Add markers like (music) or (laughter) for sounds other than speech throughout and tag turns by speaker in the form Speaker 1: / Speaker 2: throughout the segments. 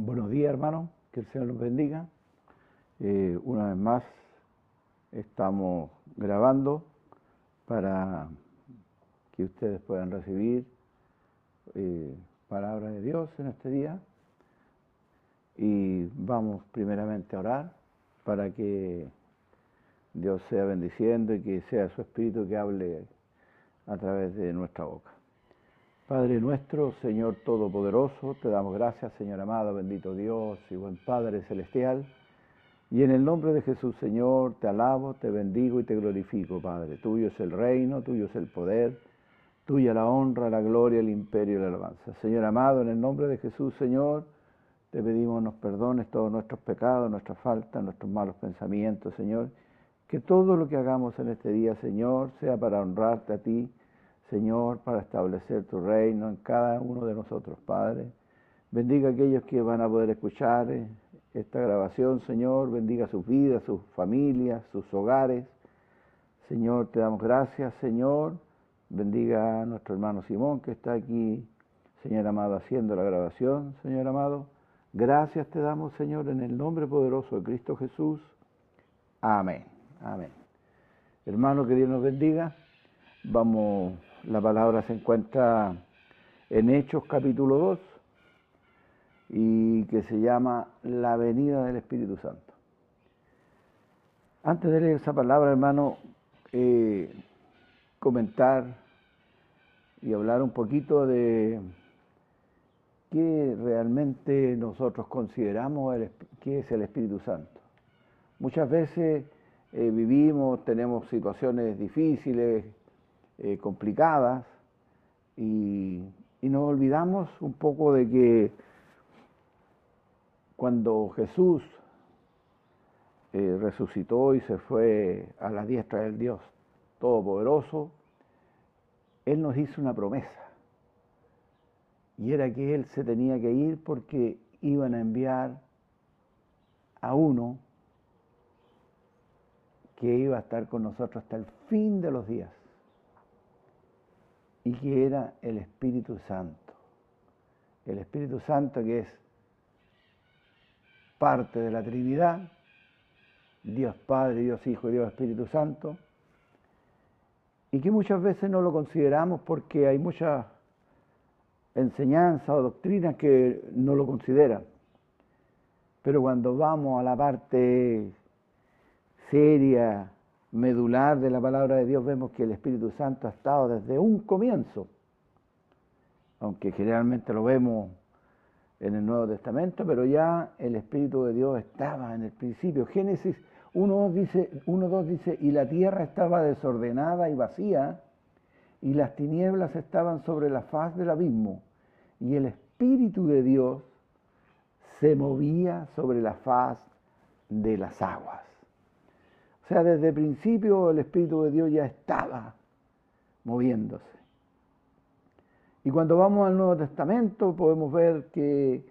Speaker 1: Buenos días, hermanos. Que el Señor los bendiga. Eh, una vez más estamos grabando para que ustedes puedan recibir eh, palabra de Dios en este día. Y vamos primeramente a orar para que Dios sea bendiciendo y que sea su Espíritu que hable a través de nuestra boca. Padre nuestro, Señor Todopoderoso, te damos gracias, Señor amado, bendito Dios y buen Padre Celestial. Y en el nombre de Jesús, Señor, te alabo, te bendigo y te glorifico, Padre. Tuyo es el reino, tuyo es el poder, tuya la honra, la gloria, el imperio y la alabanza. Señor amado, en el nombre de Jesús, Señor, te pedimos nos perdones todos nuestros pecados, nuestras faltas, nuestros malos pensamientos, Señor. Que todo lo que hagamos en este día, Señor, sea para honrarte a ti Señor, para establecer tu reino en cada uno de nosotros, Padre. Bendiga a aquellos que van a poder escuchar eh, esta grabación, Señor. Bendiga sus vidas, sus familias, sus hogares. Señor, te damos gracias, Señor. Bendiga a nuestro hermano Simón que está aquí, Señor amado, haciendo la grabación, Señor amado. Gracias te damos, Señor, en el nombre poderoso de Cristo Jesús. Amén. Amén. Hermano, que Dios nos bendiga. Vamos la palabra se encuentra en Hechos capítulo 2 y que se llama La venida del Espíritu Santo. Antes de leer esa palabra, hermano, eh, comentar y hablar un poquito de qué realmente nosotros consideramos el, qué es el Espíritu Santo. Muchas veces eh, vivimos, tenemos situaciones difíciles, eh, complicadas y, nos olvidamos un poco de que cuando Jesús eh, resucitó y se fue a la diestra del Dios Todopoderoso, Él nos hizo una promesa. Y era que Él se tenía que ir porque iban a enviar a uno que iba a estar con nosotros hasta el fin de los días y que era el Espíritu Santo. El Espíritu Santo que es parte de la Trinidad, Dios Padre, Dios Hijo y Dios Espíritu Santo, y que muchas veces no lo consideramos porque hay muchas enseñanzas o doctrinas que no lo consideran. Pero cuando vamos a la parte seria, medular de la palabra de Dios vemos que el Espíritu Santo ha estado desde un comienzo, aunque generalmente lo vemos en el Nuevo Testamento, pero ya el Espíritu de Dios estaba en el principio. Génesis 1.2 dice, 1, dice, y la tierra estaba desordenada y vacía, y las tinieblas estaban sobre la faz del abismo, y el Espíritu de Dios se movía sobre la faz de las aguas. O sea, desde el principio el Espíritu de Dios ya estaba moviéndose. Y cuando vamos al Nuevo Testamento podemos ver que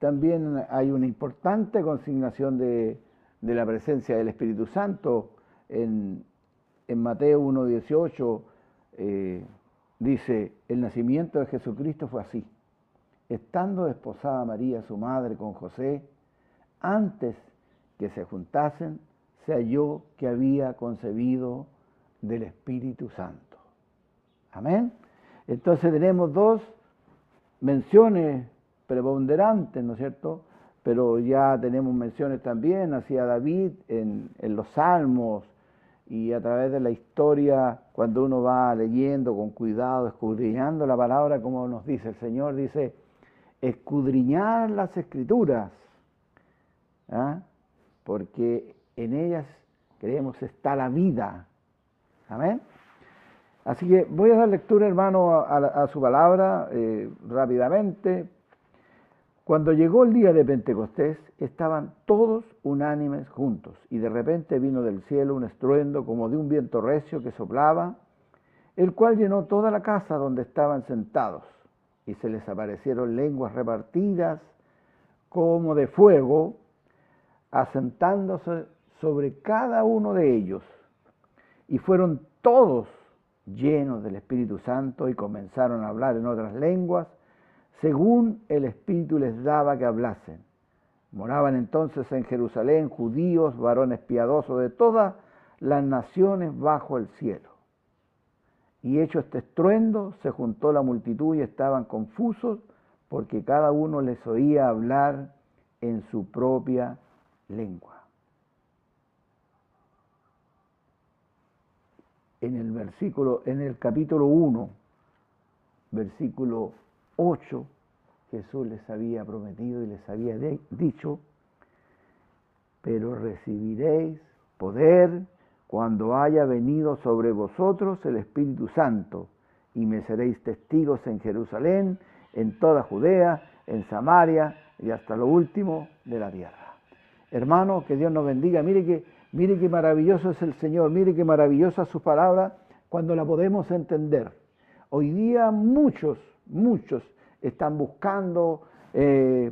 Speaker 1: también hay una importante consignación de, la presencia del Espíritu Santo. En, Mateo 1.18 eh, dice, el nacimiento de Jesucristo fue así. Estando desposada María, su madre, con José, antes que se juntasen, se halló que había concebido del Espíritu Santo. Amén. Entonces tenemos dos menciones preponderantes, ¿no es cierto? Pero ya tenemos menciones también hacia David en, los salmos y a través de la historia, cuando uno va leyendo con cuidado, escudriñando la palabra, como nos dice el Señor, dice, escudriñar las escrituras, ¿ah? porque en ellas, creemos, está la vida. Amén. Así que voy a dar lectura, hermano, a, su palabra eh, rápidamente. Cuando llegó el día de Pentecostés, estaban todos unánimes juntos, y de repente vino del cielo un estruendo como de un viento recio que soplaba, el cual llenó toda la casa donde estaban sentados, y se les aparecieron lenguas repartidas como de fuego, asentándose sobre cada uno de ellos. Y fueron todos llenos del Espíritu Santo y comenzaron a hablar en otras lenguas, según el Espíritu les daba que hablasen. Moraban entonces en Jerusalén judíos, varones piadosos de todas las naciones bajo el cielo. Y hecho este estruendo, se juntó la multitud y estaban confusos porque cada uno les oía hablar en su propia lengua. En el versículo, en el capítulo 1, versículo 8, Jesús les había prometido y les había dicho, pero recibiréis poder cuando haya venido sobre vosotros el Espíritu Santo, y me seréis testigos en Jerusalén, en toda Judea, en Samaria y hasta lo último de la tierra. Hermano, que Dios nos bendiga. Mire que, mire qué maravilloso es el Señor, mire qué maravillosa su palabra cuando la podemos entender. Hoy día muchos, muchos están buscando eh,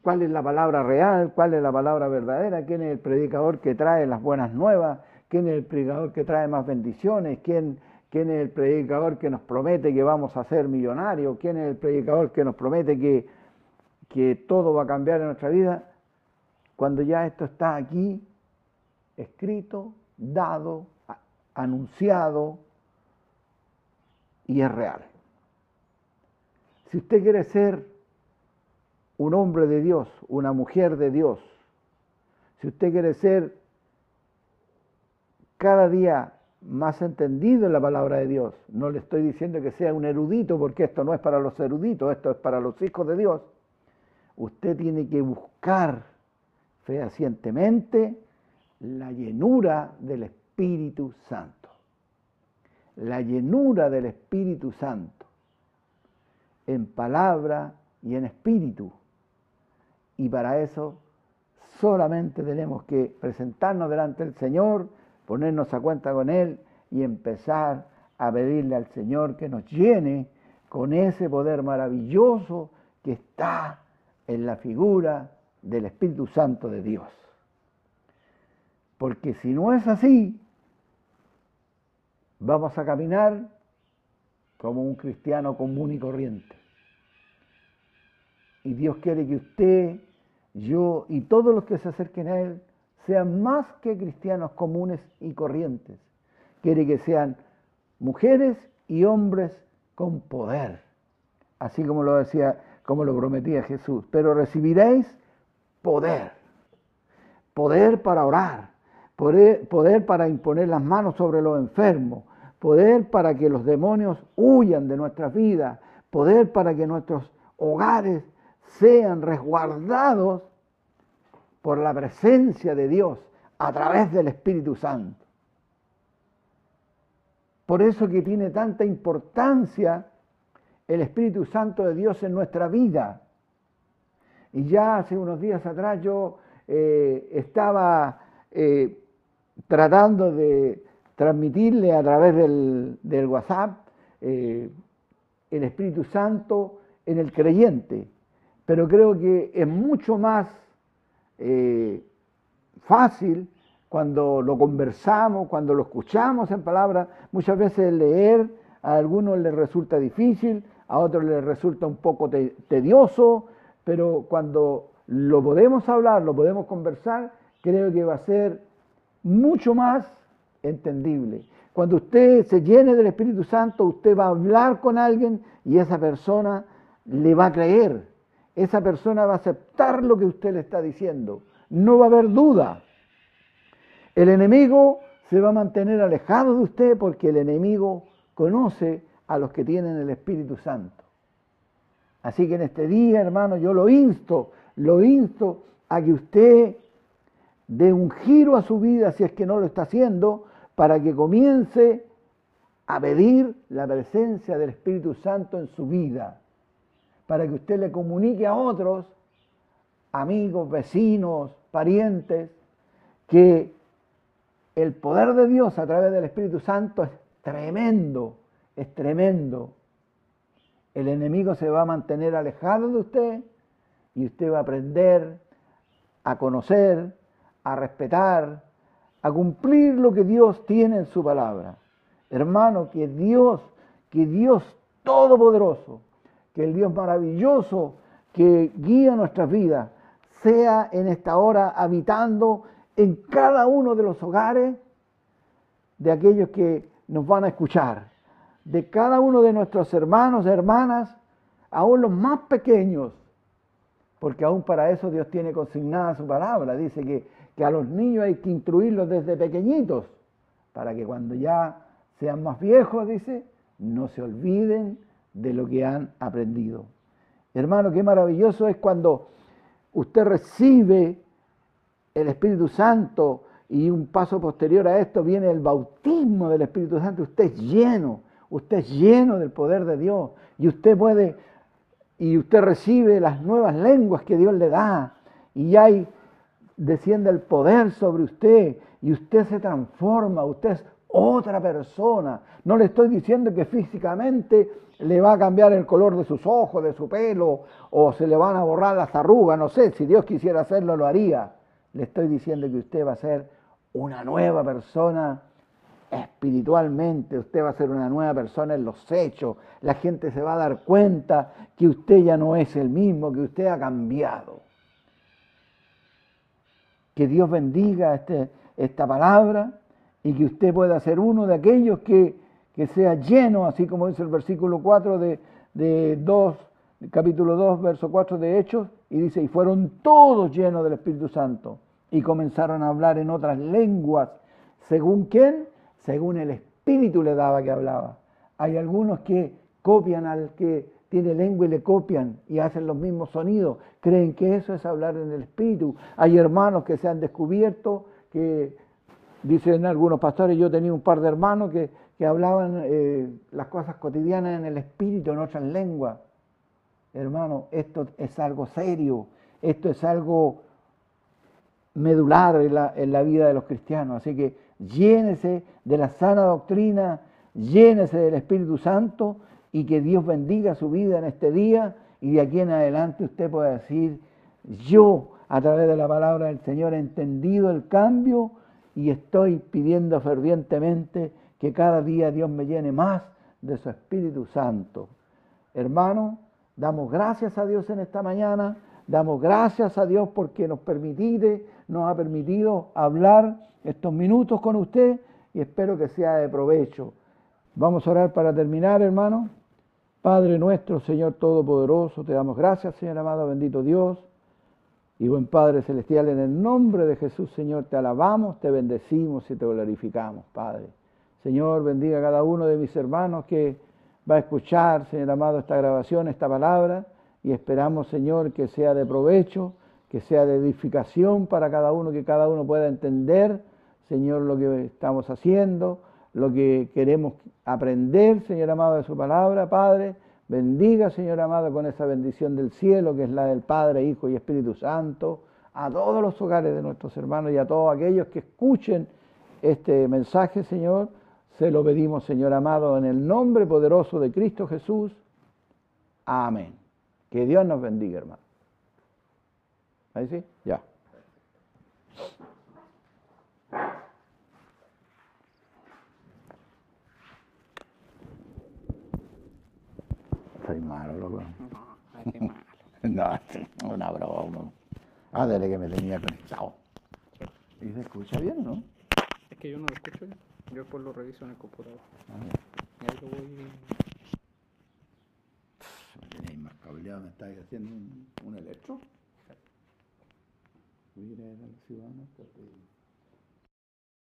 Speaker 1: cuál es la palabra real, cuál es la palabra verdadera, quién es el predicador que trae las buenas nuevas, quién es el predicador que trae más bendiciones, quién, quién es el predicador que nos promete que vamos a ser millonarios, quién es el predicador que nos promete que, que todo va a cambiar en nuestra vida, cuando ya esto está aquí, escrito, dado, anunciado y es real. Si usted quiere ser un hombre de Dios, una mujer de Dios, si usted quiere ser cada día más entendido en la palabra de Dios, no le estoy diciendo que sea un erudito, porque esto no es para los eruditos, esto es para los hijos de Dios, usted tiene que buscar fehacientemente la llenura del Espíritu Santo. La llenura del Espíritu Santo en palabra y en espíritu. Y para eso solamente tenemos que presentarnos delante del Señor, ponernos a cuenta con Él y empezar a pedirle al Señor que nos llene con ese poder maravilloso que está en la figura del Espíritu Santo de Dios. Porque si no es así, vamos a caminar como un cristiano común y corriente. Y Dios quiere que usted, yo y todos los que se acerquen a Él sean más que cristianos comunes y corrientes. Quiere que sean mujeres y hombres con poder, así como lo decía, como lo prometía Jesús. Pero recibiréis poder, poder para orar, poder, para imponer las manos sobre los enfermos, poder para que los demonios huyan de nuestra vida, poder para que nuestros hogares sean resguardados por la presencia de Dios a través del Espíritu Santo. Por eso que tiene tanta importancia el Espíritu Santo de Dios en nuestra vida. Y ya hace unos días atrás yo eh, estaba eh, tratando de transmitirle a través del, WhatsApp eh, el Espíritu Santo en el creyente, pero creo que es mucho más eh, fácil cuando lo conversamos, cuando lo escuchamos en palabras, muchas veces leer a algunos les resulta difícil, a otros les resulta un poco tedioso, pero cuando lo podemos hablar, lo podemos conversar, creo que va a ser mucho más entendible. Cuando usted se llene del Espíritu Santo, usted va a hablar con alguien y esa persona le va a creer. Esa persona va a aceptar lo que usted le está diciendo. No va a haber duda. El enemigo se va a mantener alejado de usted porque el enemigo conoce a los que tienen el Espíritu Santo. Así que en este día, hermano, yo lo insto, lo insto a que usted dé un giro a su vida si es que no lo está haciendo, para que comience a pedir la presencia del Espíritu Santo en su vida, para que usted le comunique a otros, amigos, vecinos, parientes, que el poder de Dios a través del Espíritu Santo es tremendo, es tremendo. El enemigo se va a mantener alejado de usted y usted va a aprender a conocer, a respetar, a cumplir lo que Dios tiene en su palabra. Hermano, que Dios, que Dios todopoderoso, que el Dios maravilloso que guía nuestras vidas, sea en esta hora habitando en cada uno de los hogares de aquellos que nos van a escuchar, de cada uno de nuestros hermanos, hermanas, aún los más pequeños, porque aún para eso Dios tiene consignada su palabra. Dice que, que a los niños hay que instruirlos desde pequeñitos, para que cuando ya sean más viejos, dice, no se olviden de lo que han aprendido. Hermano, qué maravilloso es cuando usted recibe el Espíritu Santo y un paso posterior a esto viene el bautismo del Espíritu Santo. Usted es lleno, usted es lleno del poder de Dios y usted puede, y usted recibe las nuevas lenguas que Dios le da y ahí desciende el poder sobre usted y usted se transforma, usted es otra persona. No le estoy diciendo que físicamente le va a cambiar el color de sus ojos, de su pelo, o se le van a borrar las arrugas, no sé, si Dios quisiera hacerlo lo haría. Le estoy diciendo que usted va a ser una nueva persona espiritualmente, usted va a ser una nueva persona en los hechos, la gente se va a dar cuenta que usted ya no es el mismo, que usted ha cambiado. Que Dios bendiga este, esta palabra y que usted pueda ser uno de aquellos que, que sea lleno, así como dice el versículo 4 de, de 2, capítulo 2, verso 4 de Hechos, y dice, y fueron todos llenos del Espíritu Santo y comenzaron a hablar en otras lenguas. ¿Según quién? Según el Espíritu le daba que hablaba. Hay algunos que copian al que tiene lengua y le copian y hacen los mismos sonidos. Creen que eso es hablar en el Espíritu. Hay hermanos que se han descubierto que Dicen algunos pastores, yo tenía un par de hermanos que, hablaban eh, las cosas cotidianas en el espíritu, en otras lenguas. Hermano, esto es algo serio, esto es algo medular en la, en la vida de los cristianos. Así que llénese de la sana doctrina, llénese del Espíritu Santo y que Dios bendiga su vida en este día y de aquí en adelante usted pueda decir, yo a través de la palabra del Señor he entendido el cambio y estoy pidiendo fervientemente que cada día Dios me llene más de su Espíritu Santo. Hermano, damos gracias a Dios en esta mañana, damos gracias a Dios porque nos nos ha permitido hablar estos minutos con usted y espero que sea de provecho. Vamos a orar para terminar, hermano. Padre nuestro, Señor Todopoderoso, te damos gracias, Señor amado, bendito Dios. Y buen Padre Celestial, en el nombre de Jesús, Señor, te alabamos, te bendecimos y te glorificamos, Padre. Señor, bendiga a cada uno de mis hermanos que va a escuchar, Señor amado, esta grabación, esta palabra, y esperamos, Señor, que sea de provecho, que sea de edificación para cada uno, que cada uno pueda entender, Señor, lo que estamos haciendo, lo que queremos aprender, Señor amado, de su palabra, Padre, Bendiga, Señor amado, con esa bendición del cielo, que es la del Padre, Hijo y Espíritu Santo, a todos los hogares de nuestros hermanos y a todos aquellos que escuchen este mensaje, Señor. Se lo pedimos, Señor amado, en el nombre poderoso de Cristo Jesús. Amén. Que Dios nos bendiga, hermano. ¿Ahí sí? Ya. Soy malo, loco.
Speaker 2: No, malo. (laughs)
Speaker 1: no, una broma. Ah, desde que me tenía conectado. ¿Y se escucha bien, no?
Speaker 2: Es que yo no lo escucho ya. Yo después lo reviso en el computador.
Speaker 1: Ah,
Speaker 2: Y ahí lo voy.
Speaker 1: me tenéis más cableado, me estáis haciendo un, un electro. Voy a ir a la ciudad, ¿no?